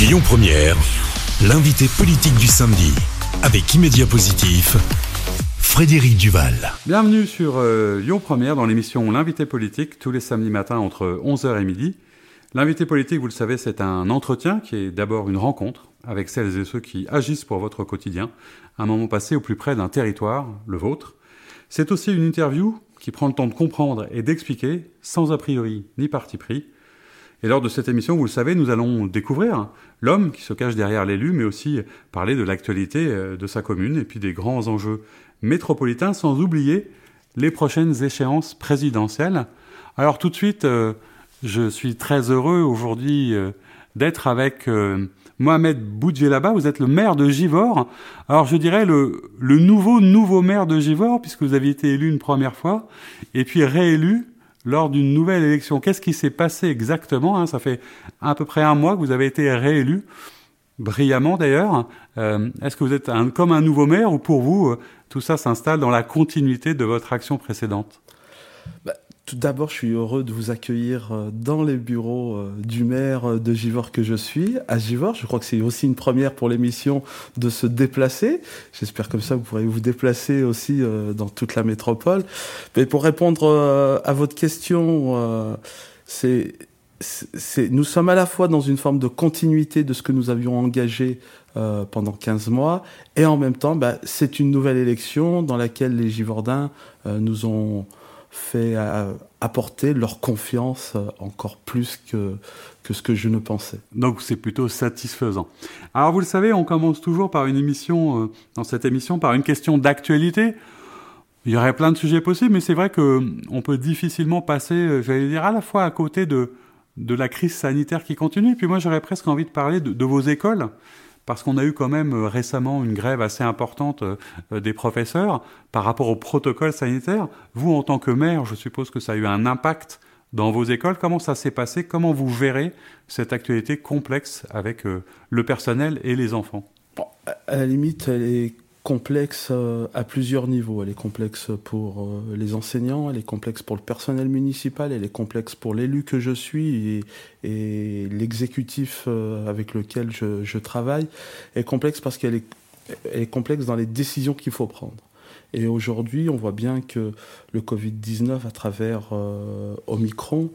Lyon Première, l'invité politique du samedi, avec Immédiat Positif, Frédéric Duval. Bienvenue sur euh, Lyon Première dans l'émission L'invité politique, tous les samedis matins entre 11h et midi. L'invité politique, vous le savez, c'est un entretien qui est d'abord une rencontre avec celles et ceux qui agissent pour votre quotidien, un moment passé au plus près d'un territoire, le vôtre. C'est aussi une interview qui prend le temps de comprendre et d'expliquer, sans a priori ni parti pris. Et lors de cette émission, vous le savez, nous allons découvrir l'homme qui se cache derrière l'élu, mais aussi parler de l'actualité euh, de sa commune et puis des grands enjeux métropolitains, sans oublier les prochaines échéances présidentielles. Alors tout de suite, euh, je suis très heureux aujourd'hui euh, d'être avec Mohamed Boudjelaba. Vous êtes le maire de Givor. Alors je dirais le, le nouveau nouveau maire de Givor, puisque vous aviez été élu une première fois, et puis réélu lors d'une nouvelle élection. Qu'est-ce qui s'est passé exactement hein? Ça fait à peu près un mois que vous avez été réélu, brillamment d'ailleurs. Euh, Est-ce que vous êtes un, comme un nouveau maire ou pour vous, euh, tout ça s'installe dans la continuité de votre action précédente? Bah, tout d'abord, je suis heureux de vous accueillir euh, dans les bureaux euh, du maire de Givor que je suis, à Givor. Je crois que c'est aussi une première pour l'émission de se déplacer. J'espère comme ça vous pourrez vous déplacer aussi euh, dans toute la métropole. Mais pour répondre à votre question, c'est nous sommes à la fois dans une forme de continuité de ce que nous avions engagé euh, pendant 15 mois, et en même temps, bah, c'est une nouvelle élection dans laquelle les Givordins euh, nous ont fait euh, apporter leur confiance euh, encore plus que, que ce que je ne pensais. Donc c'est plutôt satisfaisant. Alors vous le savez, on commence toujours par une émission, euh, dans cette émission, par une question d'actualité. Il y aurait plein de sujets possibles, mais c'est vrai que on peut difficilement passer, j'allais dire, à la fois à côté de, de la crise sanitaire qui continue. Puis moi, j'aurais presque envie de parler de vos écoles parce qu'on a eu quand même euh, récemment une grève assez importante euh, des professeurs par rapport au protocole sanitaire. Vous, en tant que maire, je suppose que ça a eu un impact dans vos écoles. Comment ça s'est passé? Comment vous verrez cette actualité complexe avec euh, le personnel et les enfants? À la limite, est complexe euh, à plusieurs niveaux. Elle est complexe pour euh, les enseignants, elle est complexe pour le personnel municipal, elle est complexe pour l'élu que je suis et, l'exécutif euh, avec lequel je, travaille. Elle est complexe parce qu'elle est, complexe dans les décisions qu'il faut prendre. Et aujourd'hui, on voit bien que le Covid-19, à travers Omicron,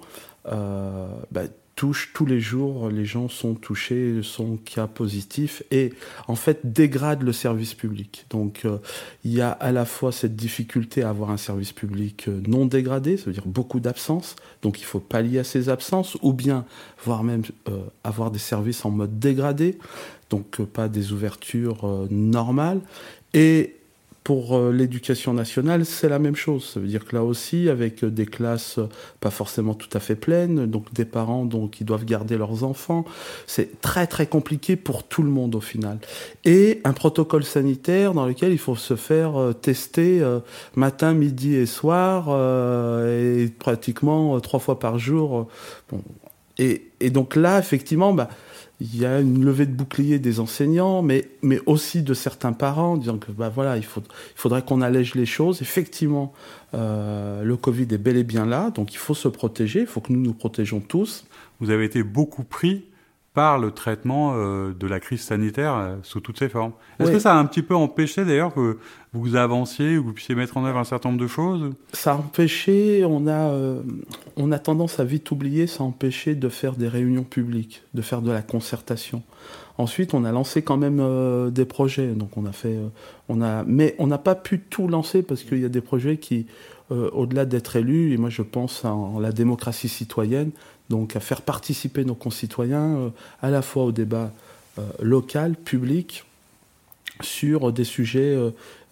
bah, touche tous les jours, les gens sont touchés, sont cas positifs et en fait dégrade le service public. Donc euh, il y a à la fois cette difficulté à avoir un service public euh, non dégradé, ça veut dire beaucoup d'absences, donc il faut pallier à ces absences ou bien voire même euh, avoir des services en mode dégradé, donc pas des ouvertures normales et pour euh, l'éducation nationale, c'est la même chose. Ça veut dire que là aussi, avec euh, des classes euh, pas forcément tout à fait pleines, donc des parents donc, qui doivent garder leurs enfants, c'est très très compliqué pour tout le monde au final. Et un protocole sanitaire dans lequel il faut se faire tester matin, midi et soir, et pratiquement trois fois par jour. Et, et, donc là, effectivement, bah, il y a une levée de bouclier des enseignants, mais, mais aussi de certains parents, disant que bah voilà, il, faudrait qu'on allège les choses. Effectivement, euh, le Covid est bel et bien là, donc il faut se protéger, il faut que nous nous protégeons tous. Vous avez été beaucoup pris par le traitement euh, de la crise sanitaire euh, sous toutes ses formes. Est-ce oui. que ça a un petit peu empêché d'ailleurs que vous avanciez, que vous puissiez mettre en œuvre un certain nombre de choses? Ça a empêché, on a, euh, on a tendance à vite oublier, ça a empêché de faire des réunions publiques, de faire de la concertation. Ensuite, on a lancé quand même des projets, donc on a fait, on a, mais on n'a pas pu tout lancer parce qu'il y a des projets qui, au-delà d'être élus, et moi je pense en, en la démocratie citoyenne, donc à faire participer nos concitoyens euh, à la fois au débat euh, local, public, sur des sujets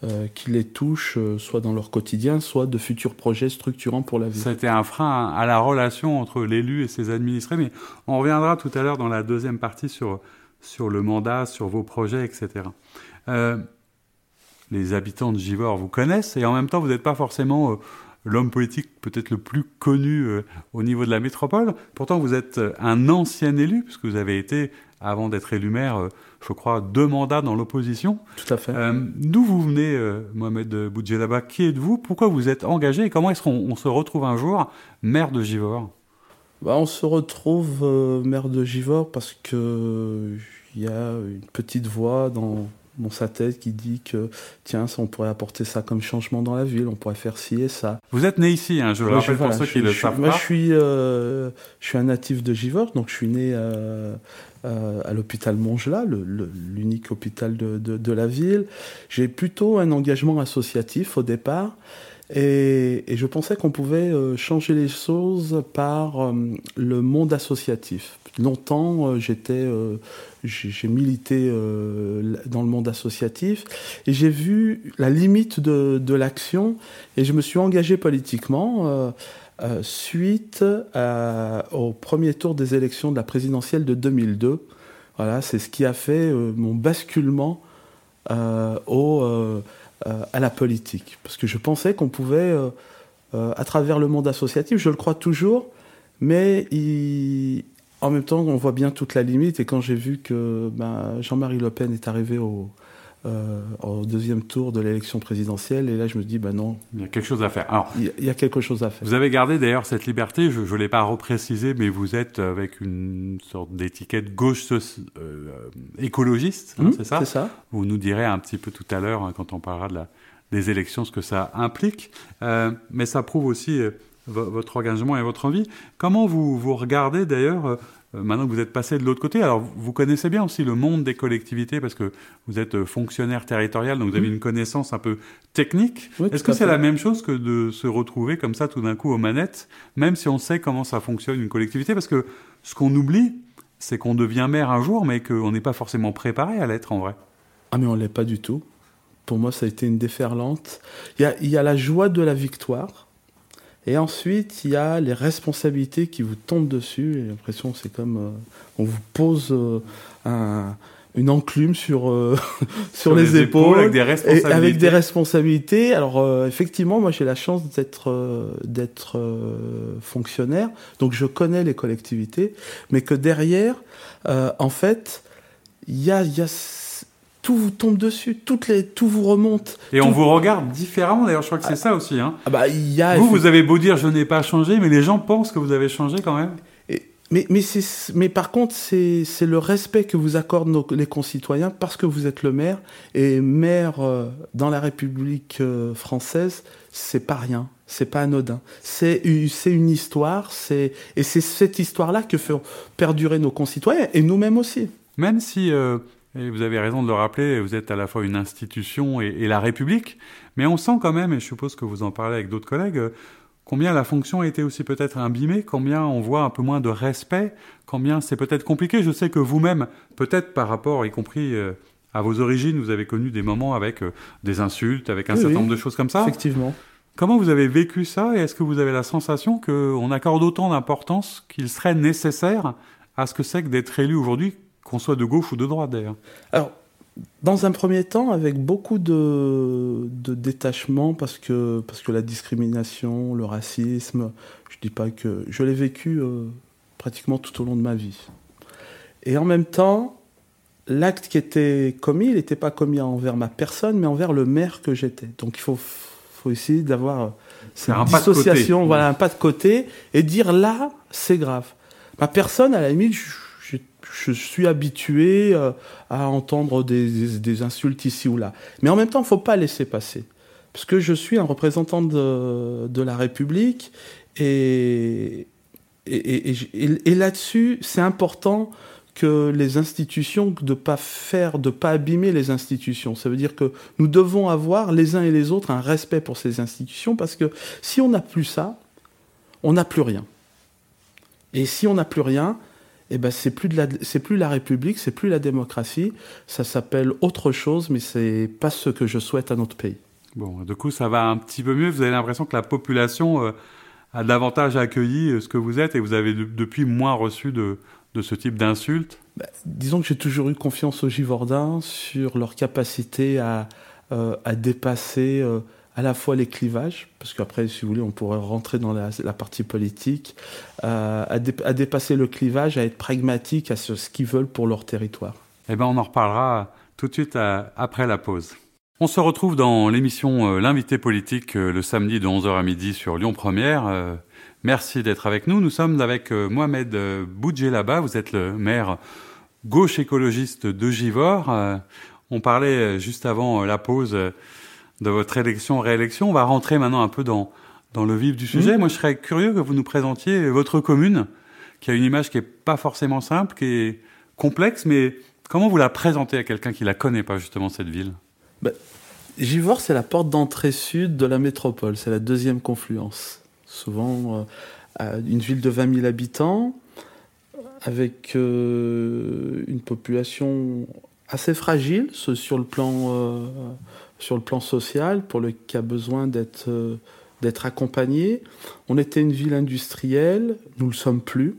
euh, qui les touchent, soit dans leur quotidien, soit de futurs projets structurants pour la vie. C'était un frein à la relation entre l'élu et ses administrés, mais on reviendra tout à l'heure dans la deuxième partie sur, sur le mandat, sur vos projets, etc. Les habitants de Givor vous connaissent et en même temps vous n'êtes pas forcément l'homme politique peut-être le plus connu euh, au niveau de la métropole. Pourtant, vous êtes un ancien élu, puisque vous avez été, avant d'être élu maire, euh, je crois, deux mandats dans l'opposition. Tout à fait. Euh, D'où vous venez, euh, Mohamed Boudjelaba? Qui êtes-vous? Pourquoi vous êtes engagé? Et comment est-ce qu'on se retrouve un jour maire de Givor bah, On se retrouve maire de Givors parce que il y a une petite voix dans, dans sa tête qui dit que tiens, on pourrait apporter ça comme changement dans la ville, on pourrait faire ci et ça. Vous êtes né ici, hein, je le rappelle pour ceux qui le savent moi, pas. Moi, je suis, euh, je suis un natif de Givors, donc je suis né euh, euh, à l'hôpital Mongelat, l'unique hôpital de, de, de, la ville. J'ai plutôt un engagement associatif au départ. Et, et je pensais qu'on pouvait changer les choses par le monde associatif. Longtemps, j'étais j'ai milité euh, dans le monde associatif et j'ai vu la limite de, l'action et je me suis engagé politiquement euh, euh, suite au premier tour des élections de la présidentielle de 2002. Voilà, c'est ce qui a fait mon basculement à la politique. Parce que je pensais qu'on pouvait, à travers le monde associatif, je le crois toujours, mais il, en même temps, on voit bien toute la limite. Et quand j'ai vu que ben, Jean-Marie Le Pen est arrivé au, euh, au deuxième tour de l'élection présidentielle, et là je me dis, ben non. Il y a quelque chose à faire. Alors, il y a quelque chose à faire. Vous avez gardé d'ailleurs cette liberté, je ne l'ai pas reprécisé, mais vous êtes avec une sorte d'étiquette gauche euh, écologiste, hein, mmh, c'est ça C'est ça. Vous nous direz un petit peu tout à l'heure, hein, quand on parlera de la, des élections, ce que ça implique. Euh, mais ça prouve aussi votre engagement et votre envie. Comment vous, vous regardez d'ailleurs, euh, maintenant que vous êtes passé de l'autre côté? Alors, vous connaissez bien aussi le monde des collectivités parce que vous êtes euh, fonctionnaire territorial, donc vous avez une connaissance un peu technique. Est-ce que c'est la même chose que de se retrouver comme ça tout d'un coup aux manettes, même si on sait comment ça fonctionne une collectivité? Parce que ce qu'on oublie, c'est qu'on devient maire un jour, mais qu'on n'est pas forcément préparé à l'être en vrai. Ah mais on l'est pas du tout. Pour moi, ça a été une déferlante. Il y a, il y a la joie de la victoire et ensuite, il y a les responsabilités qui vous tombent dessus. J'ai l'impression c'est comme euh, on vous pose euh, un, une enclume sur euh, sur, les, épaules, avec des responsabilités. Et avec des responsabilités. Alors effectivement, moi j'ai la chance d'être d'être fonctionnaire, donc je connais les collectivités, mais que derrière, en fait, il y a, y a tout vous tombe dessus, toutes les, tout vous remonte. Et on vous regarde différemment, d'ailleurs, je crois que c'est ah. ça aussi. Hein. Ah bah, y a vous, vous avez beau dire je n'ai pas changé, mais les gens pensent que vous avez changé quand même. Et, mais, mais, mais par contre, c'est le respect que vous accordent nos, les concitoyens parce que vous êtes le maire. Et maire euh, dans la République euh, française, c'est pas rien. C'est pas anodin. C'est une histoire. Et c'est cette histoire-là que fait perdurer nos concitoyens et nous-mêmes aussi. Même si euh, et vous avez raison de le rappeler, vous êtes à la fois une institution et, la République, mais on sent quand même, et je suppose que vous en parlez avec d'autres collègues, combien la fonction a été aussi peut-être imbimée, combien on voit un peu moins de respect, combien c'est peut-être compliqué. Je sais que vous-même, peut-être par rapport, y compris euh, à vos origines, vous avez connu des moments avec euh, des insultes, avec un certain nombre de choses comme ça. Effectivement. Comment vous avez vécu ça et est-ce que vous avez la sensation qu'on accorde autant d'importance qu'il serait nécessaire à ce que c'est que d'être élu aujourd'hui qu'on soit de gauche ou de droite d'ailleurs Alors, dans un premier temps, avec beaucoup de, de, détachement, parce que, parce que la discrimination, le racisme, je dis pas que. Je l'ai vécu euh, pratiquement tout au long de ma vie. Et en même temps, l'acte qui était commis, il n'était pas commis envers ma personne, mais envers le maire que j'étais. Donc il faut, faut essayer d'avoir cette un dissociation, voilà, un pas de côté, et dire là, c'est grave. Ma personne, à la limite, je, je suis habitué euh, à entendre des, insultes ici ou là. Mais en même temps, il ne faut pas laisser passer. Parce que je suis un représentant de, la République et, là-dessus, c'est important que les institutions, de pas faire, de pas abîmer les institutions. Ça veut dire que nous devons avoir les uns et les autres un respect pour ces institutions parce que si on n'a plus ça, on n'a plus rien. Et si on n'a plus rien, eh ben c'est plus de la c'est plus la République, c'est plus la démocratie, ça s'appelle autre chose, mais c'est pas ce que je souhaite à notre pays. Bon, du coup, ça va un petit peu mieux. Vous avez l'impression que la population euh, a davantage accueilli euh, ce que vous êtes et vous avez depuis moins reçu de, de ce type d'insultes? Bah, disons que j'ai toujours eu confiance aux Givordins sur leur capacité à, euh, à dépasser à la fois les clivages, parce qu'après, si vous voulez, on pourrait rentrer dans la, partie politique, euh, à, dépasser le clivage, à être pragmatique à ce, qu'ils veulent pour leur territoire. Eh bien, on en reparlera tout de suite euh, après la pause. On se retrouve dans l'émission L'invité politique le samedi de 11h à midi sur Lyon Première. Merci d'être avec nous. Nous sommes avec Mohamed Boudjelaba. Vous êtes le maire gauche écologiste de Givor. On parlait juste avant la pause de votre élection, réélection. On va rentrer maintenant un peu dans, dans le vif du sujet. Mmh. Moi, je serais curieux que vous nous présentiez votre commune, qui a une image qui est pas forcément simple, qui est complexe, mais comment vous la présentez à quelqu'un qui la connaît pas justement cette ville? Ben, Givors, c'est la porte d'entrée sud de la métropole. C'est la deuxième confluence. Souvent, euh, une ville de 20 000 habitants, avec euh, une population assez fragile sur le plan euh, sur le plan social, pour le qui a besoin d'être euh, d'être accompagné. On était une ville industrielle, nous le sommes plus.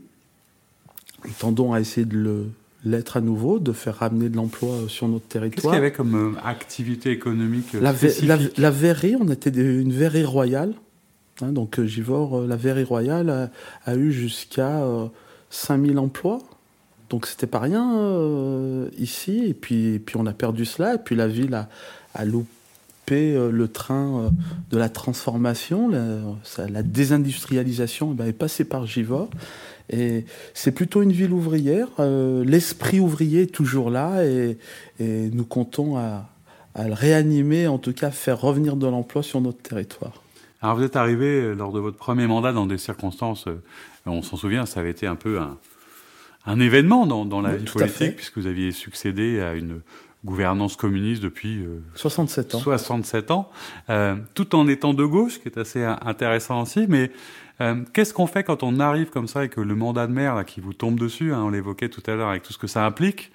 Nous tendons à essayer de le l'être à nouveau, de faire ramener de l'emploi sur notre territoire. Qu'est-ce qu'il y avait comme euh, activité économique la, la, verrerie, on était une verrerie royale. Hein, donc Givor, la verrerie royale a, eu jusqu'à 5000 emplois. Donc c'était pas rien ici. Et puis, et puis on a perdu cela. Et puis la ville a, a loupé euh, le train euh, de la transformation, la, désindustrialisation eh ben, est passée par Givor. Et c'est plutôt une ville ouvrière. Euh, l'esprit ouvrier est toujours là et, nous comptons à, le réanimer, en tout cas faire revenir de l'emploi sur notre territoire. Alors vous êtes arrivé lors de votre premier mandat dans des circonstances, on s'en souvient, ça avait été un peu un, événement dans, la vie politique, puisque vous aviez succédé à une gouvernance communiste depuis 67 euh, ans, 67 ans euh, tout en étant de gauche, qui est assez intéressant aussi. Mais euh, qu'est-ce qu'on fait quand on arrive comme ça et que le mandat de maire là, qui vous tombe dessus, hein, on l'évoquait tout à l'heure avec tout ce que ça implique,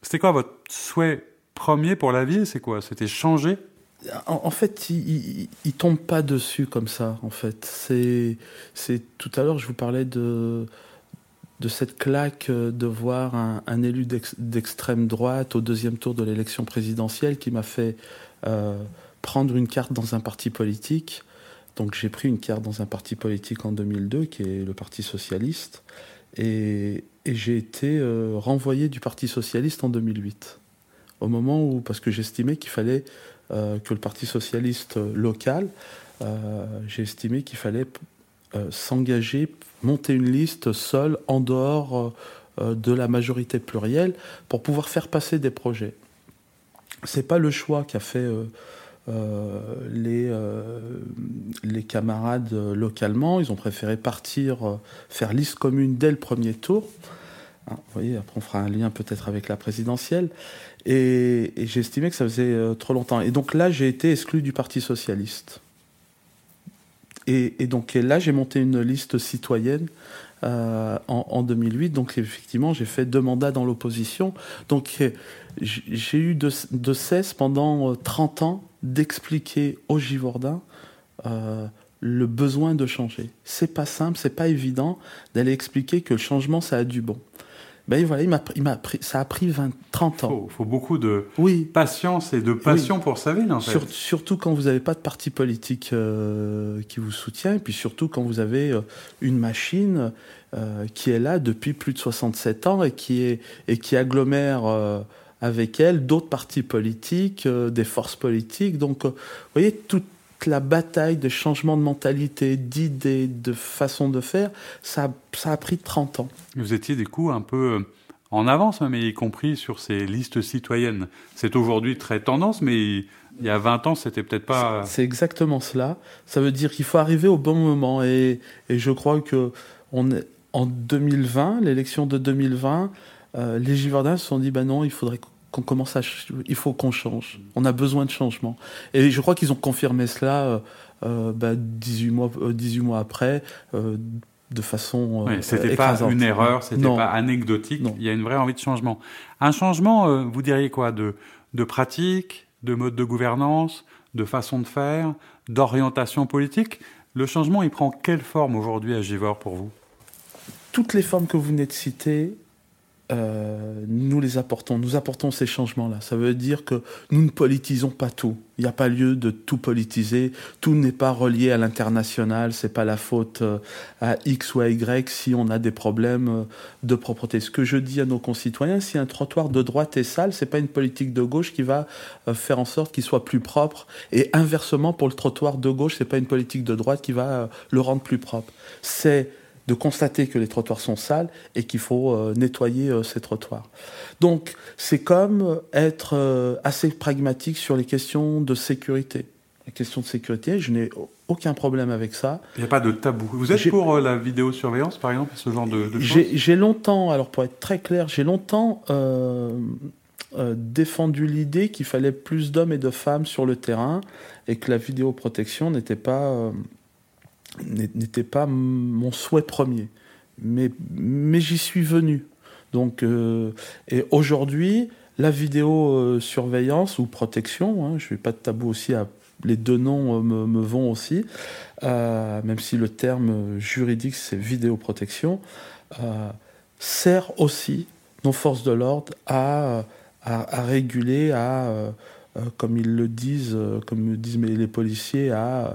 c'était quoi votre souhait premier pour la vie C'est quoi? C'était changer? En, fait, il, il, tombe pas dessus comme ça. En fait, c'est, c'est tout à l'heure, je vous parlais de de cette claque euh, de voir un, élu d'extrême droite au deuxième tour de l'élection présidentielle qui m'a fait euh, prendre une carte dans un parti politique. Donc j'ai pris une carte dans un parti politique en 2002 qui est le Parti socialiste et, j'ai été euh, renvoyé du Parti socialiste en 2008 au moment où parce que j'estimais qu'il fallait que le Parti socialiste local j'ai estimé qu'il fallait s'engager monter une liste seule en dehors euh, euh, de la majorité plurielle pour pouvoir faire passer des projets. C'est pas le choix qu'a fait euh, les, camarades localement. Ils ont préféré partir faire liste commune dès le premier tour. Hein, vous voyez, après on fera un lien peut-être avec la présidentielle. Et, estimé que ça faisait trop longtemps. Et donc là, j'ai été exclu du Parti socialiste. Et, donc là, j'ai monté une liste citoyenne euh, en, 2008. Donc effectivement, j'ai fait deux mandats dans l'opposition. Donc euh, j'ai eu de, cesse pendant 30 euh, ans d'expliquer aux Givordins le besoin de changer. C'est pas simple, c'est pas évident d'aller expliquer que le changement, ça a du bon ben voilà, il m'a, il m'a pris, ça a pris 20, 30 ans. Il faut, beaucoup de oui. patience et de passion pour sa ville, en fait. surtout quand vous n'avez pas de parti politique euh, qui vous soutient, et puis surtout quand vous avez euh, une machine euh, qui est là depuis plus de 67 ans et qui, est, et qui agglomère avec elle d'autres partis politiques, des forces politiques. Donc, vous voyez, tout, la bataille de changement de mentalité, d'idées, de façon de faire, ça, ça a pris 30 ans. Vous étiez du coup un peu euh, en avance, hein, mais y compris sur ces listes citoyennes. C'est aujourd'hui très tendance, mais il y a 20 ans, c'était peut-être pas. C'est exactement cela. Ça veut dire qu'il faut arriver au bon moment. Et, et je crois que on est, en 2020, l'élection de 2020, euh, les Givardins se sont dit ben non, il faudrait qu'on commence à, il faut qu'on change. On a besoin de changement. Et je crois qu'ils ont confirmé cela euh, euh bah, 18 mois, 18 euh, mois après, euh, de façon. Oui, c'était pas une erreur, c'était pas anecdotique. Il y a une vraie envie de changement. Un changement, vous diriez quoi, de, de pratique, de mode de gouvernance, de façon de faire, d'orientation politique? Le changement, il prend quelle forme aujourd'hui à Givor pour vous? Toutes les formes que vous venez de citer, nous les apportons. Nous apportons ces changements-là. Ça veut dire que nous ne politisons pas tout. Il n'y a pas lieu de tout politiser. Tout n'est pas relié à l'international. C'est pas la faute euh, à X ou à Y si on a des problèmes euh, de propreté. Ce que je dis à nos concitoyens, si un trottoir de droite est sale, c'est pas une politique de gauche qui va euh, faire en sorte qu'il soit plus propre. Et inversement, pour le trottoir de gauche, c'est pas une politique de droite qui va le rendre plus propre. C'est de constater que les trottoirs sont sales et qu'il faut euh, nettoyer euh, ces trottoirs. Donc c'est comme être euh, assez pragmatique sur les questions de sécurité. Les questions de sécurité, je n'ai aucun problème avec ça. Il n'y a pas de tabou. Vous êtes pour la vidéosurveillance, par exemple, ce genre de, de choses? J'ai longtemps, alors pour être très clair, j'ai longtemps défendu l'idée qu'il fallait plus d'hommes et de femmes sur le terrain et que la vidéoprotection n'était pas n'était pas mon souhait premier. Mais, mais j'y suis venu. Donc, euh, et aujourd'hui, la vidéosurveillance ou protection, hein, je ne fais pas de tabou aussi, à, les deux noms euh, me, vont aussi, euh, même si le terme juridique c'est vidéoprotection, sert aussi nos forces de l'ordre à, à, réguler, à, comme ils le disent, comme disent les policiers, à euh,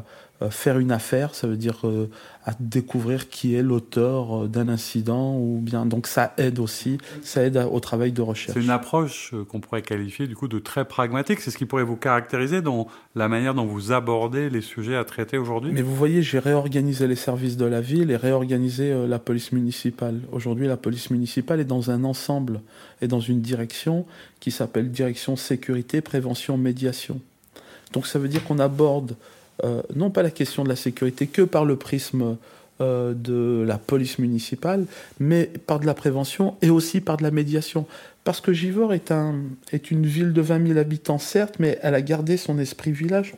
faire une affaire, ça veut dire euh, à découvrir qui est l'auteur euh, d'un incident ou bien donc ça aide aussi, ça aide au travail de recherche. C'est une approche qu'on pourrait qualifier du coup de très pragmatique. C'est ce qui pourrait vous caractériser dans la manière dont vous abordez les sujets à traiter aujourd'hui? Mais vous voyez, j'ai réorganisé les services de la ville et réorganisé la police municipale. Aujourd'hui, la police municipale est dans un ensemble et dans une direction qui s'appelle direction sécurité, prévention, médiation. Donc ça veut dire qu'on aborde euh, non pas la question de la sécurité que par le prisme euh, de la police municipale, mais par de la prévention et aussi par de la médiation. Parce que Givor est, un, est une ville de 20 000 habitants, certes, mais elle a gardé son esprit village.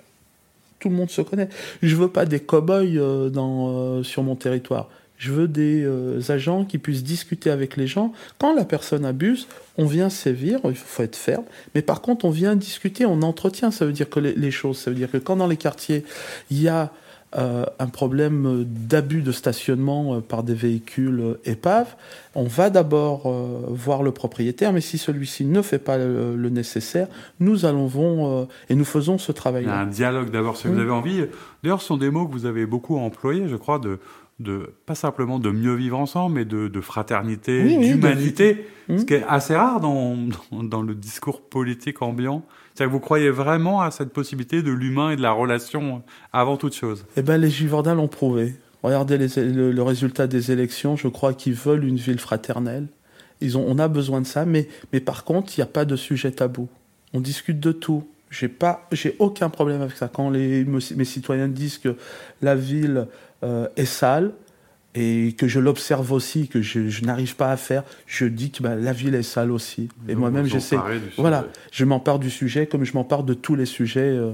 Tout le monde se connaît. Je veux pas des cow-boys euh, sur mon territoire. Je veux des euh, agents qui puissent discuter avec les gens. Quand la personne abuse, on vient sévir, il faut être ferme, mais par contre, on vient discuter, on entretient, ça veut dire que les, choses, ça veut dire que quand dans les quartiers, il y a euh, un problème d'abus de stationnement euh, par des véhicules épaves, on va d'abord voir le propriétaire, mais si celui-ci ne fait pas le, nécessaire, nous allons vont et nous faisons ce travail-là. Un dialogue d'abord, si vous avez envie. D'ailleurs, ce sont des mots que vous avez beaucoup employés, je crois, de de pas simplement de mieux vivre ensemble, mais de, fraternité, d'humanité, ce qui est assez rare dans, dans, le discours politique ambiant. C'est-à-dire que vous croyez vraiment à cette possibilité de l'humain et de la relation avant toute chose Eh bien, les Givordins l'ont prouvé. Regardez le, résultat des élections. Je crois qu'ils veulent une ville fraternelle. Ils ont, on a besoin de ça, mais, mais par contre, il n'y a pas de sujet tabou. On discute de tout. J'ai pas, j'ai aucun problème avec ça. Quand les, mes citoyens disent que la ville euh, est sale et que je l'observe aussi, que je, n'arrive pas à faire, je dis que bah, la ville est sale aussi. et moi-même, j'essaie. Voilà, je m'empare du sujet comme je m'empare de tous les sujets. Euh.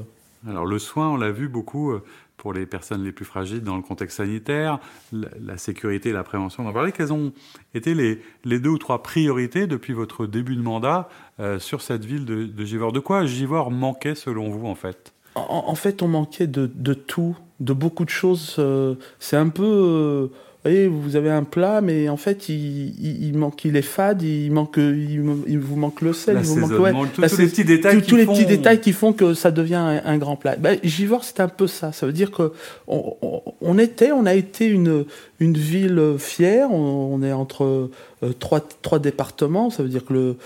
Alors le soin, on l'a vu beaucoup euh, pour les personnes les plus fragiles dans le contexte sanitaire, la, sécurité, la prévention. On en parlait. Quelles ont été les, les, deux ou trois priorités depuis votre début de mandat sur cette ville de, de Givor De quoi Givor manquait selon vous en fait? En, fait, on manquait de, de, tout, de beaucoup de choses. Euh, c'est un peu. Vous voyez, vous avez un plat, mais en fait, il, il, manque, il est fade, il manque, il, vous manque le sel, il vous manque ouais, tous les petits détails, tous, les petits détails qui font que ça devient un, grand plat. Ben, Givor, c'est un peu ça. Ça veut dire que on, on, était, on a été une une ville fière. On, est entre euh, trois, trois, départements, ça veut dire que le,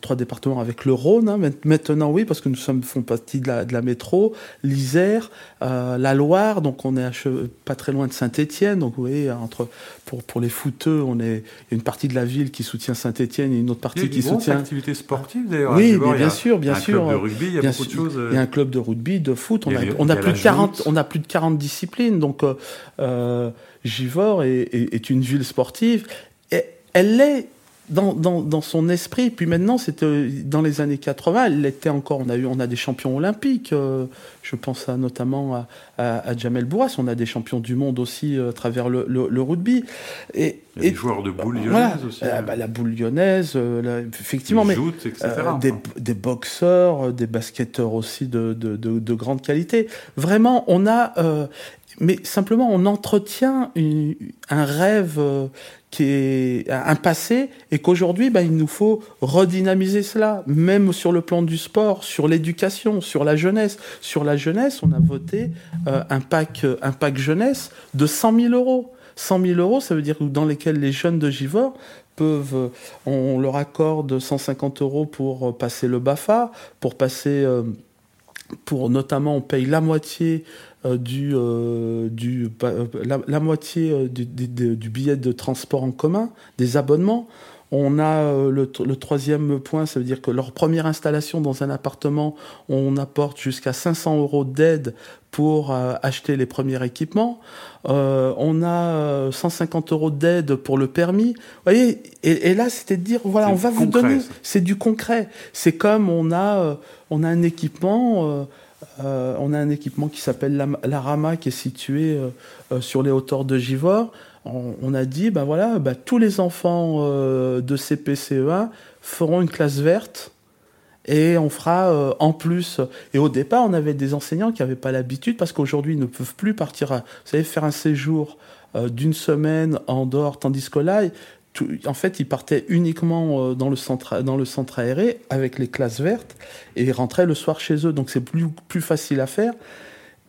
trois départements avec le Rhône. Hein. Maintenant, oui, parce que nous sommes font partie de la, de la métro, l'Isère, euh, la Loire. Donc, on est pas très loin de Saint-Étienne. Donc, vous voyez, entre pour, pour les footeux, on est il y a une partie de la ville qui soutient Saint-Étienne et une autre partie qui soutient. activité sportive d'ailleurs. Oui, bien sûr, bien sûr. Il y a un club de rugby, il y a beaucoup de choses. Il y a un club de rugby, de foot. On a, on a plus de 40, on a plus de 40 disciplines. Donc euh, Givor est, une ville sportive. Et elle l'est dans, dans, son esprit. Puis maintenant, c'était dans les années 80, elle l'était encore. On a eu, on a des champions olympiques. Euh, je pense notamment à, Jamel Bourras. On a des champions du monde aussi euh, à travers le, rugby. Et, des joueurs de boule lyonnaise aussi. Euh, bah, la boule lyonnaise, effectivement, mais etc., des, des, boxeurs, des basketteurs aussi de, de, de, de grande qualité. Vraiment, on a mais simplement on entretient un rêve euh, qui est un passé et qu'aujourd'hui bah, il nous faut redynamiser cela même sur le plan du sport sur l'éducation sur la jeunesse. Sur la jeunesse on a voté euh, un pack un jeunesse de 100 000 euros. 100 000 euros ça veut dire dans lesquels les jeunes de Givor peuvent on leur accorde 150 euros pour passer le Bafa pour passer pour notamment on paye la moitié euh, du, euh, du euh, la, moitié du, du, billet de transport en commun, des abonnements. On a le, le, troisième point, ça veut dire que leur première installation dans un appartement, on apporte jusqu'à 500 euros d'aide pour acheter les premiers équipements. on a 150 euros d'aide pour le permis. Vous voyez, et, et là, c'était de dire, voilà, on va vous donner, c'est du concret. C'est comme on a, on a un équipement. Euh, on a un équipement qui s'appelle la, Rama qui est situé euh, euh, sur les hauteurs de Givor. On, a dit, ben voilà, ben tous les enfants de CPCE1 feront une classe verte et on fera en plus. Et au départ, on avait des enseignants qui n'avaient pas l'habitude parce qu'aujourd'hui, ils ne peuvent plus partir, vous savez, faire un séjour d'une semaine en dehors, tandis que là, en fait, ils partaient uniquement euh, dans le, centre, aéré avec les classes vertes et rentraient le soir chez eux. Donc c'est plus facile à faire.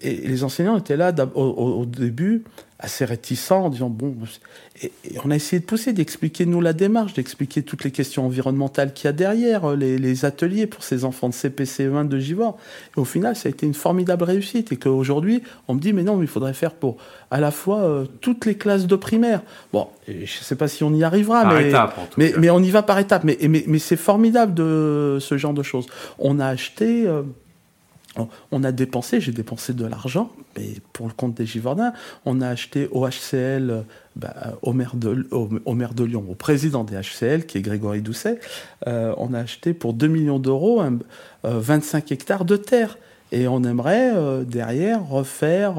Et les enseignants étaient là au, début assez réticents en disant bon et, on a essayé de pousser d'expliquer nous la démarche d'expliquer toutes les questions environnementales qu'il y a derrière les, ateliers pour ces enfants de CPC20 de Givor. Et au final ça a été une formidable réussite. Et qu'aujourd'hui on me dit mais non mais il faudrait faire pour à la fois euh, toutes les classes de primaire. Bon je ne sais pas si on y arrivera mais, mais, mais, on y va par étapes. Mais, mais, mais c'est formidable de ce genre de choses. On a acheté euh, on a dépensé, j'ai dépensé de l'argent, mais pour le compte des Givordins, on a acheté au HCL, bah, au, maire de, au, maire de Lyon, au président des HCL, qui est Grégory Doucet, euh, on a acheté pour 2 millions d'euros 25 euh, hectares de terre. Et on aimerait euh, derrière refaire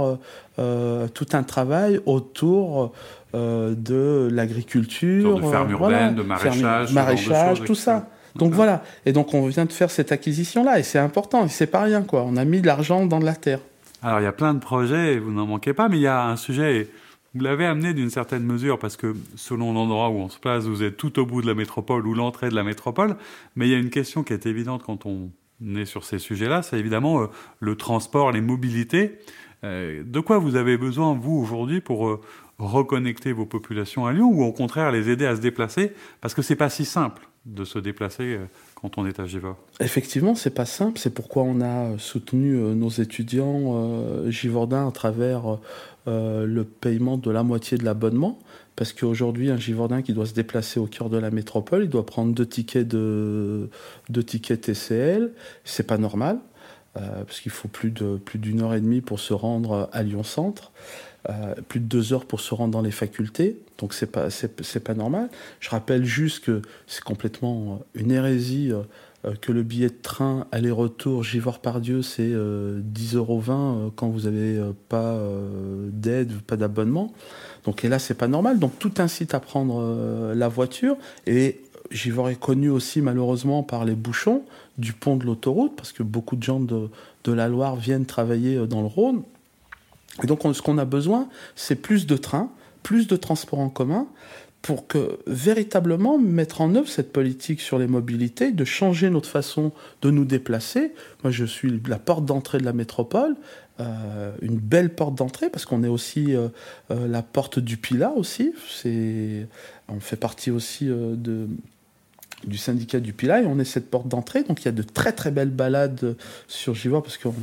tout un travail autour de l'agriculture. De ferme urbaine, de maraîchage. maraîchage, tout ça. Donc voilà. Et donc on vient de faire cette acquisition-là et c'est important et c'est pas rien quoi. On a mis de l'argent dans de la terre. Alors il y a plein de projets, vous n'en manquez pas, mais il y a un sujet. Vous l'avez amené d'une certaine mesure parce que selon l'endroit où on se place, vous êtes tout au bout de la métropole ou l'entrée de la métropole. Mais il y a une question qui est évidente quand on est sur ces sujets-là, c'est évidemment euh, le transport, les mobilités. Euh, de quoi vous avez besoin, vous, aujourd'hui, pour euh, reconnecter vos populations à Lyon ou au contraire les aider à se déplacer? Parce que c'est pas si simple de se déplacer euh, quand on est à Givor Effectivement, c'est pas simple. C'est pourquoi on a soutenu euh, nos étudiants euh, à travers le paiement de la moitié de l'abonnement. Parce qu'aujourd'hui, un Givordin qui doit se déplacer au cœur de la métropole, il doit prendre deux tickets de deux tickets TCL. C'est pas normal. parce qu'il faut plus d'une heure et demie pour se rendre à Lyon Centre. Euh, plus de deux heures pour se rendre dans les facultés, donc c'est pas pas normal. Je rappelle juste que c'est complètement euh, une hérésie euh, que le billet de train aller-retour Givor-Pardieu c'est 10,20 euros quand vous n'avez pas d'aide, pas d'abonnement. Donc là c'est pas normal. Donc tout incite à prendre la voiture et Givor est connu aussi malheureusement par les bouchons du pont de l'autoroute parce que beaucoup de gens de la Loire viennent travailler dans le Rhône et donc, ce qu'on a besoin, c'est plus de trains, plus de transports en commun, pour que véritablement mettre en œuvre cette politique sur les mobilités, de changer notre façon de nous déplacer. Moi, je suis la porte d'entrée de la métropole, euh, une belle porte d'entrée, parce qu'on est aussi euh, euh, la porte du Pila aussi. On fait partie aussi du syndicat du Pila et on est cette porte d'entrée. Donc il y a de très très belles balades sur Givor parce qu'on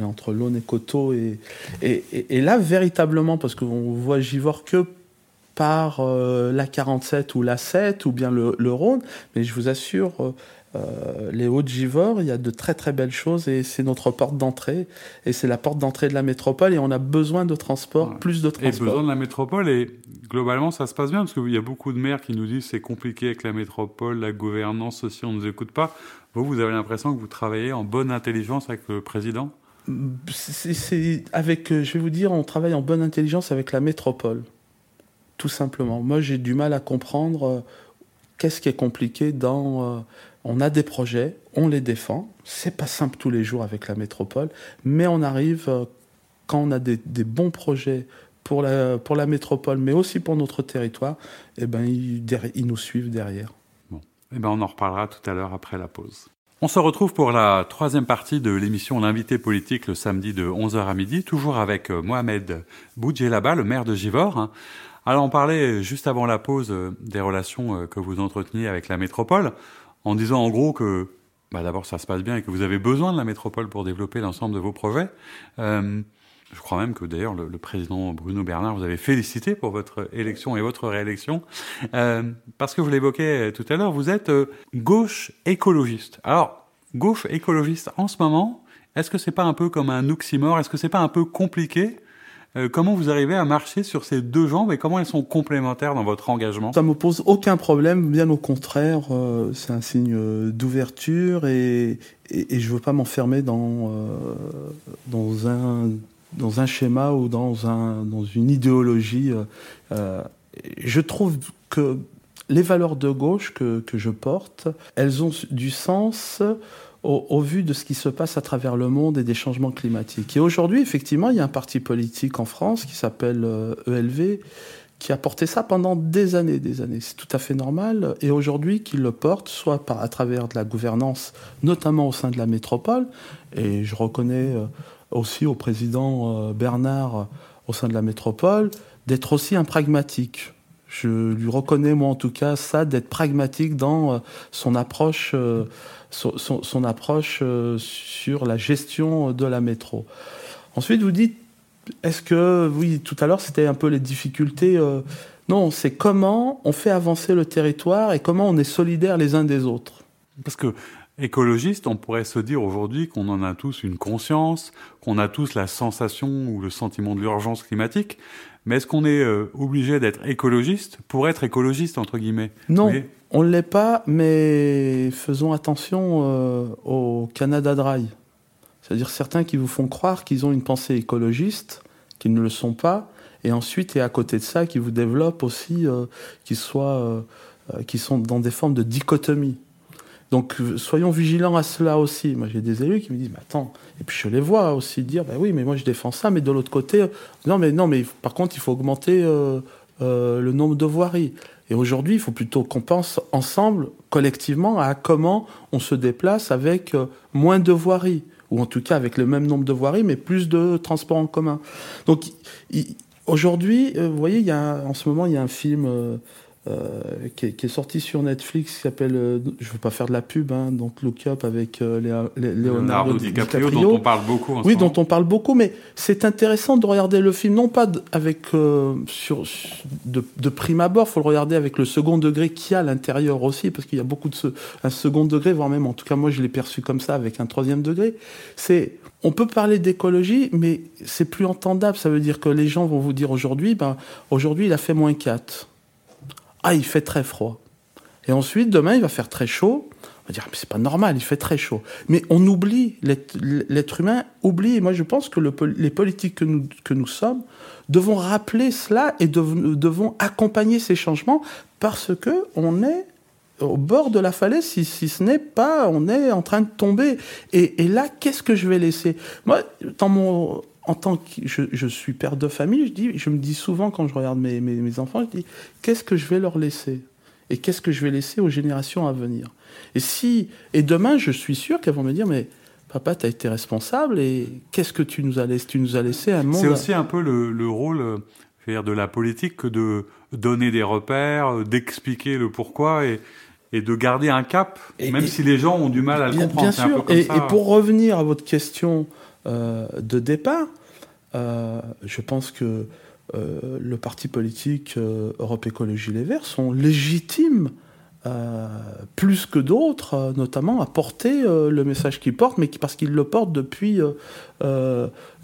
est entre l'Aune et Coteau. Et, et, là, véritablement, parce qu'on voit Givor que par euh, la 47 ou la 7 ou bien le, Rhône, mais je vous assure, euh, euh, les Hauts-de-Givor, il y a de très très belles choses et c'est notre porte d'entrée et c'est la porte d'entrée de la métropole et on a besoin de transport, plus de transport. Et besoin de la métropole et globalement ça se passe bien parce qu'il y a beaucoup de maires qui nous disent c'est compliqué avec la métropole, la gouvernance aussi, on ne nous écoute pas. Vous, vous avez l'impression que vous travaillez en bonne intelligence avec le président? C'est avec, euh, je vais vous dire, on travaille en bonne intelligence avec la métropole, tout simplement. Moi, j'ai du mal à comprendre euh, qu'est-ce qui est compliqué dans. Euh, on a des projets, on les défend. C'est pas simple tous les jours avec la métropole, mais on arrive quand on a des, bons projets pour la, pour la métropole, mais aussi pour notre territoire, eh ben, ils, nous suivent derrière. Bon. Eh ben, on en reparlera tout à l'heure après la pause. On se retrouve pour la troisième partie de l'émission L'invité politique le samedi de 11h à midi, toujours avec euh, Mohamed Boudjelaba, le maire de Givor. Hein. Alors on parlait juste avant la pause euh, des relations euh, que vous entreteniez avec la métropole, en disant en gros que bah d'abord ça se passe bien et que vous avez besoin de la métropole pour développer l'ensemble de vos projets. Je crois même que d'ailleurs le, président Bruno Bernard vous avez félicité pour votre élection et votre réélection, euh, parce que vous l'évoquez tout à l'heure, vous êtes euh, gauche écologiste. Alors, gauche écologiste en ce moment, est-ce que c'est pas un peu comme un oxymore? Est-ce que c'est pas un peu compliqué? Euh, comment vous arrivez à marcher sur ces deux jambes et comment elles sont complémentaires dans votre engagement? Ça me pose aucun problème, bien au contraire, c'est un signe d'ouverture et, et, et, je veux pas m'enfermer dans, dans un dans un schéma ou dans, un, dans une idéologie. Euh, euh, je trouve que les valeurs de gauche que, que je porte, elles ont du sens au, vu de ce qui se passe à travers le monde et des changements climatiques. Et aujourd'hui, effectivement, il y a un parti politique en France qui s'appelle ELV, euh, e qui a porté ça pendant des années, des années. C'est tout à fait normal. Et aujourd'hui, qu'il le porte, soit à travers de la gouvernance, notamment au sein de la métropole, et je reconnais aussi au président euh, Bernard euh, au sein de la métropole d'être aussi un pragmatique. Je lui reconnais, moi en tout cas, ça, d'être pragmatique dans euh, son approche, approche sur la gestion de la métro. Ensuite, vous dites, est-ce que, oui, tout à l'heure, c'était un peu les difficultés. non, c'est comment on fait avancer le territoire et comment on est solidaires les uns des autres? Parce que écologiste, on pourrait se dire aujourd'hui qu'on en a tous une conscience, qu'on a tous la sensation ou le sentiment de l'urgence climatique. Mais est-ce qu'on est, euh, obligé d'être écologiste pour être écologiste, entre guillemets? Non, on ne l'est pas, mais faisons attention euh, au Canada Dry. C'est-à-dire certains qui vous font croire qu'ils ont une pensée écologiste, qu'ils ne le sont pas, et ensuite, et à côté de ça, qui vous développent aussi, euh, qui, soient, qui sont dans des formes de dichotomie. Donc soyons vigilants à cela aussi. Moi j'ai des élus qui me disent, mais attends, et puis je les vois aussi dire, bah oui, mais moi je défends ça, mais de l'autre côté, non, mais non, mais par contre il faut augmenter euh, euh, le nombre de voiries. Et aujourd'hui, il faut plutôt qu'on pense ensemble, collectivement, à comment on se déplace avec euh, moins de voiries, ou en tout cas avec le même nombre de voiries, mais plus de transports en commun. Donc aujourd'hui, vous voyez, il y a, en ce moment, il y a un film euh, qui, est, sorti sur Netflix, qui s'appelle, euh, je ne veux pas faire de la pub, hein, donc Look Up avec euh, Leonardo, DiCaprio, dont on parle beaucoup. oui, dont on parle beaucoup, mais c'est intéressant de regarder le film, non pas avec sur, de, de, prime abord, faut le regarder avec le second degré qu'il y a à l'intérieur aussi, parce qu'il y a beaucoup de ce, un second degré, voire même, en tout cas moi je l'ai perçu comme ça, avec un troisième degré. C'est on peut parler d'écologie, mais c'est plus entendable. Ça veut dire que les gens vont vous dire aujourd'hui, ben, aujourd'hui il a fait moins 4 ah, il fait très froid. Et ensuite, demain, il va faire très chaud. On va dire, mais c'est pas normal, il fait très chaud. Mais on oublie, l'être humain oublie. Et moi, je pense que les politiques que nous, sommes devons rappeler cela et devons accompagner ces changements parce que on est au bord de la falaise, si, ce n'est pas, on est en train de tomber. Et, et là, qu'est-ce que je vais laisser? Moi, dans mon, en tant que je, suis père de famille, je, dis, je me dis souvent quand je regarde mes, mes, enfants, je dis qu'est-ce que je vais leur laisser? Et qu'est-ce que je vais laisser aux générations à venir? Et si et demain, je suis sûr qu'elles vont me dire mais papa, tu as été responsable et qu'est-ce que tu nous as laissé? Tu nous as laissé un monde. C'est aussi un peu le, rôle euh, de la politique que de donner des repères, euh, d'expliquer le pourquoi et, et de garder un cap, même si les gens ont du mal à le comprendre. Bien sûr. et, pour revenir à votre question de départ, euh, je pense que euh, le parti politique Europe Écologie Les Verts sont légitimes plus que d'autres, notamment à porter le message qu'ils portent, mais parce qu'ils le portent depuis,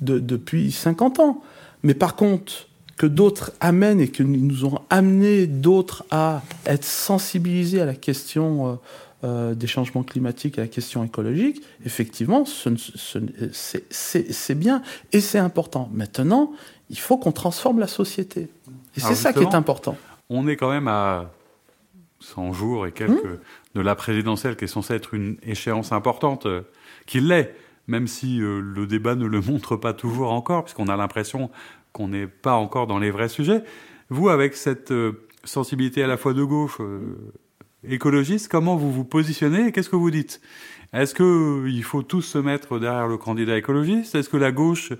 depuis 50 ans. Mais par contre, que d'autres amènent et que nous ont amené d'autres à être sensibilisés à la question euh, des changements climatiques et la question écologique, effectivement, c'est bien et c'est important. Maintenant, il faut qu'on transforme la société. Et c'est ça qui est important. On est quand même à 100 jours et quelques hmm. de la présidentielle qui est censée être une échéance importante, euh, qui l'est. même si le débat ne le montre pas toujours encore, puisqu'on a l'impression qu'on n'est pas encore dans les vrais sujets. Vous, avec cette sensibilité à la fois de gauche, écologiste, comment vous vous positionnez et qu'est-ce que vous dites? Est-ce qu'il faut tous se mettre derrière le candidat écologiste? Est-ce que la gauche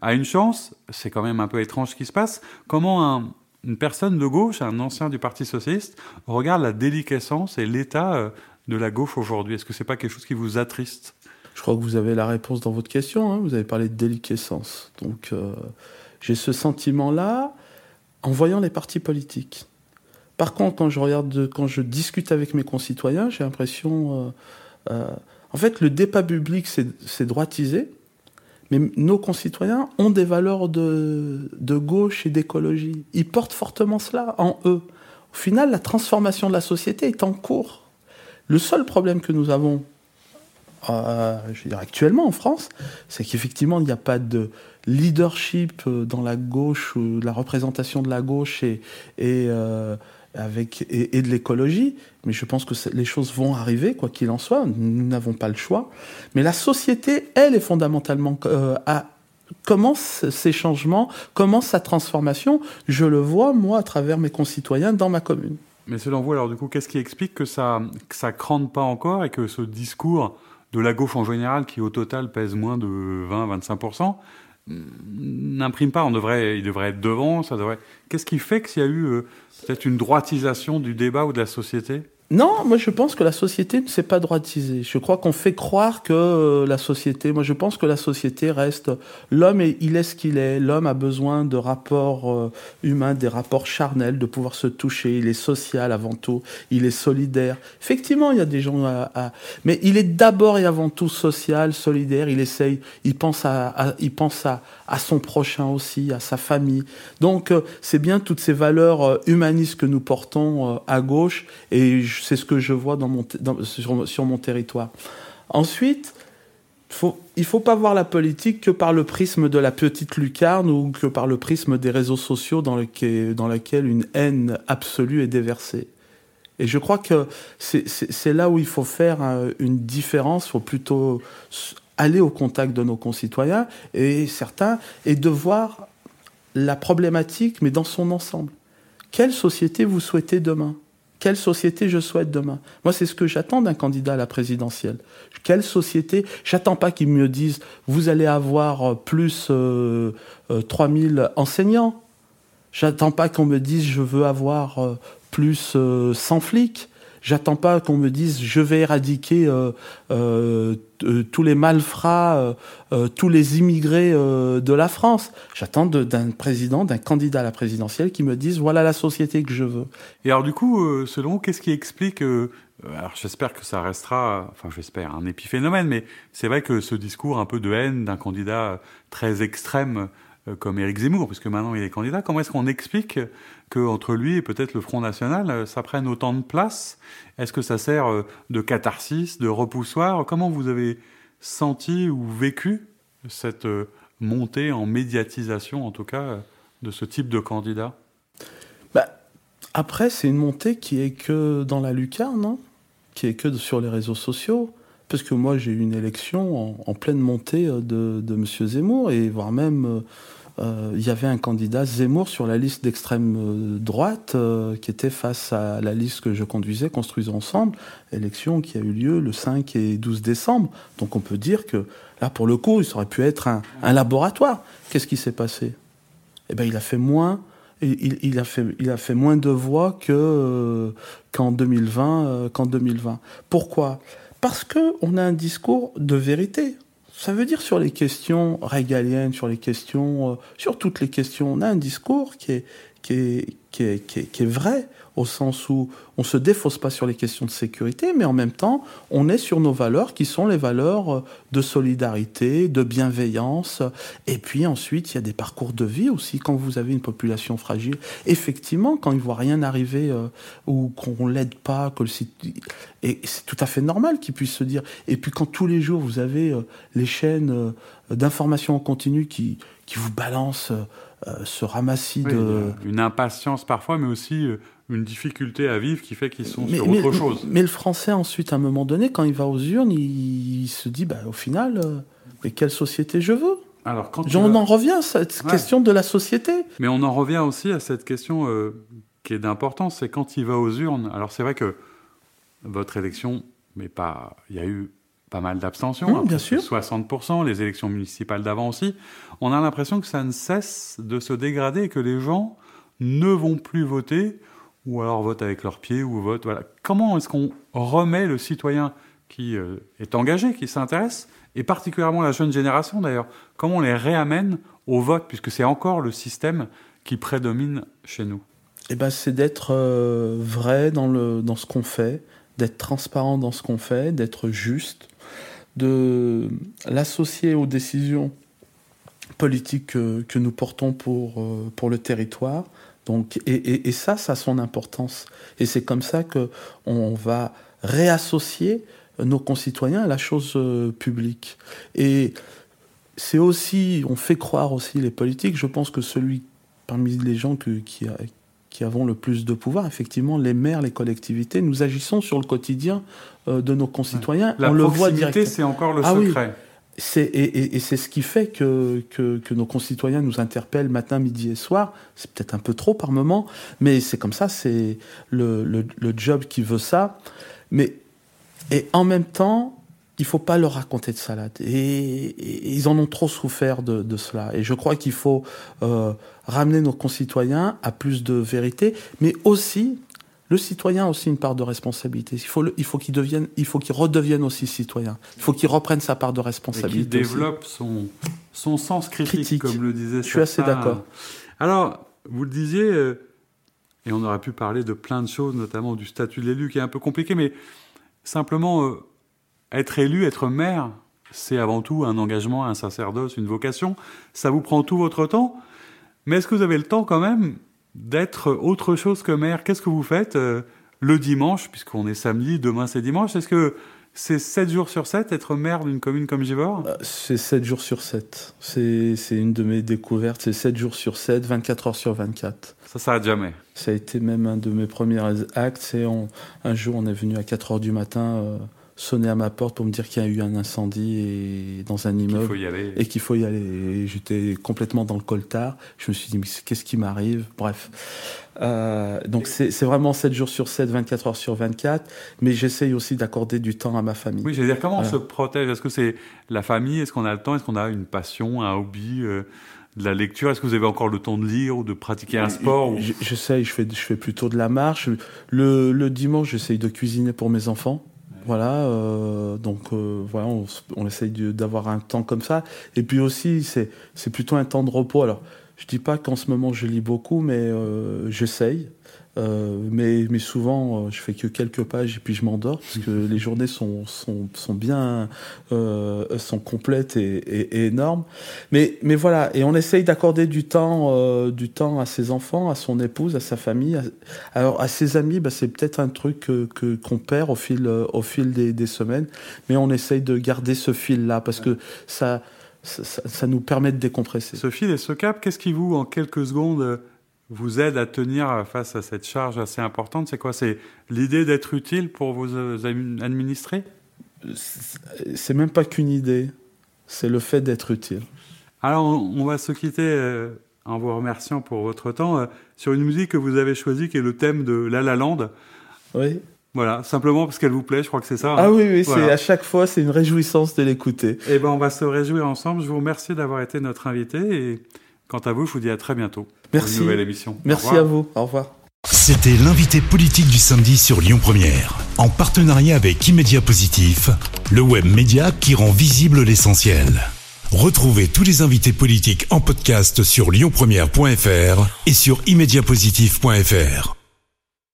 a une chance? C'est quand même un peu étrange ce qui se passe. Comment une personne de gauche, un ancien du Parti socialiste, regarde la déliquescence et l'état euh, de la gauche aujourd'hui? Est-ce que c'est pas quelque chose qui vous attriste? Je crois que vous avez la réponse dans votre question. Hein. vous avez parlé de déliquescence. Donc euh, j'ai ce sentiment-là en voyant les partis politiques. Par contre, quand je regarde, quand je discute avec mes concitoyens, j'ai l'impression, euh, euh, en fait, le débat public c'est droitisé, mais nos concitoyens ont des valeurs de, gauche et d'écologie. Ils portent fortement cela en eux. Au final, la transformation de la société est en cours. Le seul problème que nous avons, euh, je actuellement en France, c'est qu'effectivement, il n'y a pas de leadership dans la gauche, ou la représentation de la gauche et avec, et, de l'écologie, mais je pense que les choses vont arriver, quoi qu'il en soit, nous n'avons pas le choix. Mais la société, elle, est fondamentalement euh, à, commence ces changements, commence sa transformation. Je le vois, moi, à travers mes concitoyens dans ma commune. Mais selon vous, alors du coup, qu'est-ce qui explique que ça que ça crante pas encore et que ce discours de la gauche en général, qui au total pèse moins de 20-25%, n'imprime pas. On devrait, il devrait être devant. Ça devrait. Qu'est-ce qui fait qu'il y a eu euh, peut-être une droitisation du débat ou de la société? Non, moi je pense que la société ne s'est pas droitisée. Je crois qu'on fait croire que euh, la société, moi je pense que la société reste l'homme et il est ce qu'il est. L'homme a besoin de rapports euh, humains, des rapports charnels, de pouvoir se toucher. Il est social avant tout, il est solidaire. Effectivement, il y a des gens à, mais il est d'abord et avant tout social, solidaire. Il essaye, il pense à, à, son prochain aussi, à sa famille. Donc euh, c'est bien toutes ces valeurs humanistes que nous portons à gauche et c'est ce que je vois sur, mon territoire. Ensuite, il ne faut pas voir la politique que par le prisme de la petite lucarne ou que par le prisme des réseaux sociaux dans, lequel, dans lequel une haine absolue est déversée. Et je crois que c'est là où il faut faire euh, une différence, il faut plutôt aller au contact de nos concitoyens et certains, et de voir la problématique, mais dans son ensemble. Quelle société vous souhaitez demain? Quelle société je souhaite demain? Moi, c'est ce que j'attends d'un candidat à la présidentielle. Quelle société? J'attends pas qu'il me dise vous allez avoir plus euh, 3000 euh, enseignants. J'attends pas qu'on me dise je veux avoir euh, plus 100 euh, flics. J'attends pas qu'on me dise je vais éradiquer euh, euh, euh, tous les malfrats, tous les immigrés de la France. J'attends d'un président, d'un candidat à la présidentielle qui me dise voilà la société que je veux. Et alors du coup, selon vous, qu'est-ce qui explique alors j'espère que ça restera, enfin j'espère, un épiphénomène, mais c'est vrai que ce discours un peu de haine d'un candidat très extrême comme Éric Zemmour, puisque maintenant il est candidat, comment est-ce qu'on explique qu'entre lui et peut-être le Front National, euh, ça prenne autant de place? Est-ce que ça sert euh, de catharsis, de repoussoir? Comment vous avez senti ou vécu cette montée en médiatisation, en tout cas, de ce type de candidat? Bah, Après, c'est une montée qui est que dans la lucarne, non qui est que sur les réseaux sociaux. Parce que moi, j'ai eu une élection en, pleine montée de, de M. Zemmour, et voire même euh, il y avait un candidat Zemmour sur la liste d'extrême euh, droite euh, qui était face à la liste que je conduisais, Construisons ensemble, élection qui a eu lieu le 5 et 12 décembre. Donc on peut dire que là, pour le coup, il aurait pu être un, laboratoire. Qu'est-ce qui s'est passé? Eh bien, il a fait moins. Il, a fait, moins de voix que qu'en 2020. qu'en 2020. Pourquoi? Parce que on a un discours de vérité. Ça veut dire sur les questions régaliennes, sur les questions, euh, sur toutes les questions, on a un discours qui est, vrai, au sens où on se défausse pas sur les questions de sécurité, mais en même temps, on est sur nos valeurs qui sont les valeurs euh, de solidarité, de bienveillance. Et puis ensuite, il y a des parcours de vie aussi. Quand vous avez une population fragile, effectivement, quand il voit rien arriver euh, ou qu'on l'aide pas, que le et c'est tout à fait normal qu'il puisse se dire. Et puis quand tous les jours vous avez euh, les chaînes d'information en continu qui qui vous balancent ce ramassis de une impatience parfois, mais aussi une difficulté à vivre qui fait qu'ils sont sur autre chose. Mais le français, ensuite, à un moment donné, quand il va aux urnes, il, se dit, bah, au final, euh, Et quelle société je veux? Alors, quand On en revient à cette question de la société. Mais on en revient aussi à cette question euh, qui est d'importance, c'est quand il va aux urnes. Alors c'est vrai que votre élection, mais pas, il y a eu pas mal d'abstention, hein, bien sûr. 60%, les élections municipales d'avant aussi. On a l'impression que ça ne cesse de se dégrader et que les gens ne vont plus voter ou alors votent avec leurs pieds ou votent. Voilà. Comment est-ce qu'on remet le citoyen qui euh, est engagé, qui s'intéresse, et particulièrement la jeune génération d'ailleurs, comment on les réamène au vote, puisque c'est encore le système qui prédomine chez nous? Eh ben, C'est d'être euh, vrai dans, le, dans ce qu'on fait, d'être transparent dans ce qu'on fait, d'être juste, de l'associer aux décisions politiques que, nous portons pour, euh, pour le territoire. Donc, et, et, ça, ça a son importance. Et c'est comme ça qu'on va réassocier nos concitoyens à la chose euh, publique. Et c'est aussi, on fait croire aussi les politiques, je pense que celui parmi les gens que, qui, a, qui avons le plus de pouvoir, effectivement, les maires, les collectivités, nous agissons sur le quotidien euh, de nos concitoyens. La on le voit c'est encore le ah secret. Et, c'est ce qui fait que, que, nos concitoyens nous interpellent matin, midi et soir. C'est peut-être un peu trop par moment, mais c'est comme ça, c'est le, le, le, job qui veut ça. Mais, et en même temps, il faut pas leur raconter de salade. Et, ils en ont trop souffert de, de cela. Et je crois qu'il faut euh, ramener nos concitoyens à plus de vérité, mais aussi le citoyen a aussi une part de responsabilité. Il faut, il faut qu'il devienne, il faut qu'il redevienne aussi citoyen. Il faut qu'il reprenne sa part de responsabilité. Et qu'il développe son, son sens critique, comme le disait. Je suis assez d'accord. Alors, vous le disiez, euh, et on aurait pu parler de plein de choses, notamment du statut de l'élu qui est un peu compliqué, mais simplement euh, être élu, être maire, c'est avant tout un engagement, un sacerdoce, une vocation. Ça vous prend tout votre temps. Mais est-ce que vous avez le temps quand même d'être autre chose que maire Qu'est-ce que vous faites euh, le dimanche, puisqu'on est samedi, demain c'est dimanche? Est-ce que c'est 7 jours sur 7 être maire d'une commune comme Givor euh, C'est 7 jours sur 7. C'est une de mes découvertes. C'est 7 jours sur 7, 24 heures sur 24. Ça s'arrête jamais. Ça a été même un de mes premiers actes. C'est un jour, on est venu à 4 heures du matin. Euh, sonner à ma porte pour me dire qu'il y a eu un incendie et, dans un immeuble qu'il y aller. et qu'il faut y aller. J'étais complètement dans le coltard. Je me suis dit, mais qu'est-ce qui m'arrive? Bref. Euh, donc c'est vraiment 7 jours sur 7, 24 heures sur 24, mais j'essaye aussi d'accorder du temps à ma famille. Oui, j'allais dire, comment on se protège? Est-ce que c'est la famille? Est-ce qu'on a le temps? Est-ce qu'on a une passion, un hobby euh, de la lecture? Est-ce que vous avez encore le temps de lire ou de pratiquer un sport J'essaye, je fais, je fais plutôt de la marche. Le, le dimanche, j'essaye de cuisiner pour mes enfants. Voilà, euh, donc euh, voilà, on, essaye d'avoir un temps comme ça. Et puis aussi, c'est plutôt un temps de repos. Alors, je dis pas qu'en ce moment je lis beaucoup, mais euh, j'essaye. Euh, mais, mais souvent, euh, je fais que quelques pages et puis je m'endors parce que les journées sont, sont, sont bien, euh, sont complètes et, et, et, énormes. Mais, mais voilà, et on essaye d'accorder du temps, euh, du temps à ses enfants, à son épouse, à sa famille. alors à ses amis, bah, c'est peut-être un truc que qu'on perd au fil, au fil des, des, semaines, mais on essaye de garder ce fil-là parce que ça ça, ça, ça, nous permet de décompresser. Ce fil et ce cap, qu'est-ce qui vous, en quelques secondes, vous aide à tenir face à cette charge assez importante C'est quoi? C'est l'idée d'être utile pour vos euh, administrés? C'est même pas qu'une idée, c'est le fait d'être utile. Alors, on va se quitter euh, en vous remerciant pour votre temps euh, sur une musique que vous avez choisie qui est le thème de La La Land. Oui. Voilà, simplement parce qu'elle vous plaît, je crois que c'est ça. Hein. Ah oui, oui, c'est à chaque fois, c'est une réjouissance de l'écouter. Eh ben, on va se réjouir ensemble. Je vous remercie d'avoir été notre invité et Quant à vous, je vous dis à très bientôt. Merci. Pour une nouvelle émission. Merci à vous. Au revoir. C'était l'invité politique du samedi sur Lyon Première, en partenariat avec Immédia Positif, le web média qui rend visible l'essentiel. Retrouvez tous les invités politiques en podcast sur lyonpremière.fr et sur immédiapositif.fr.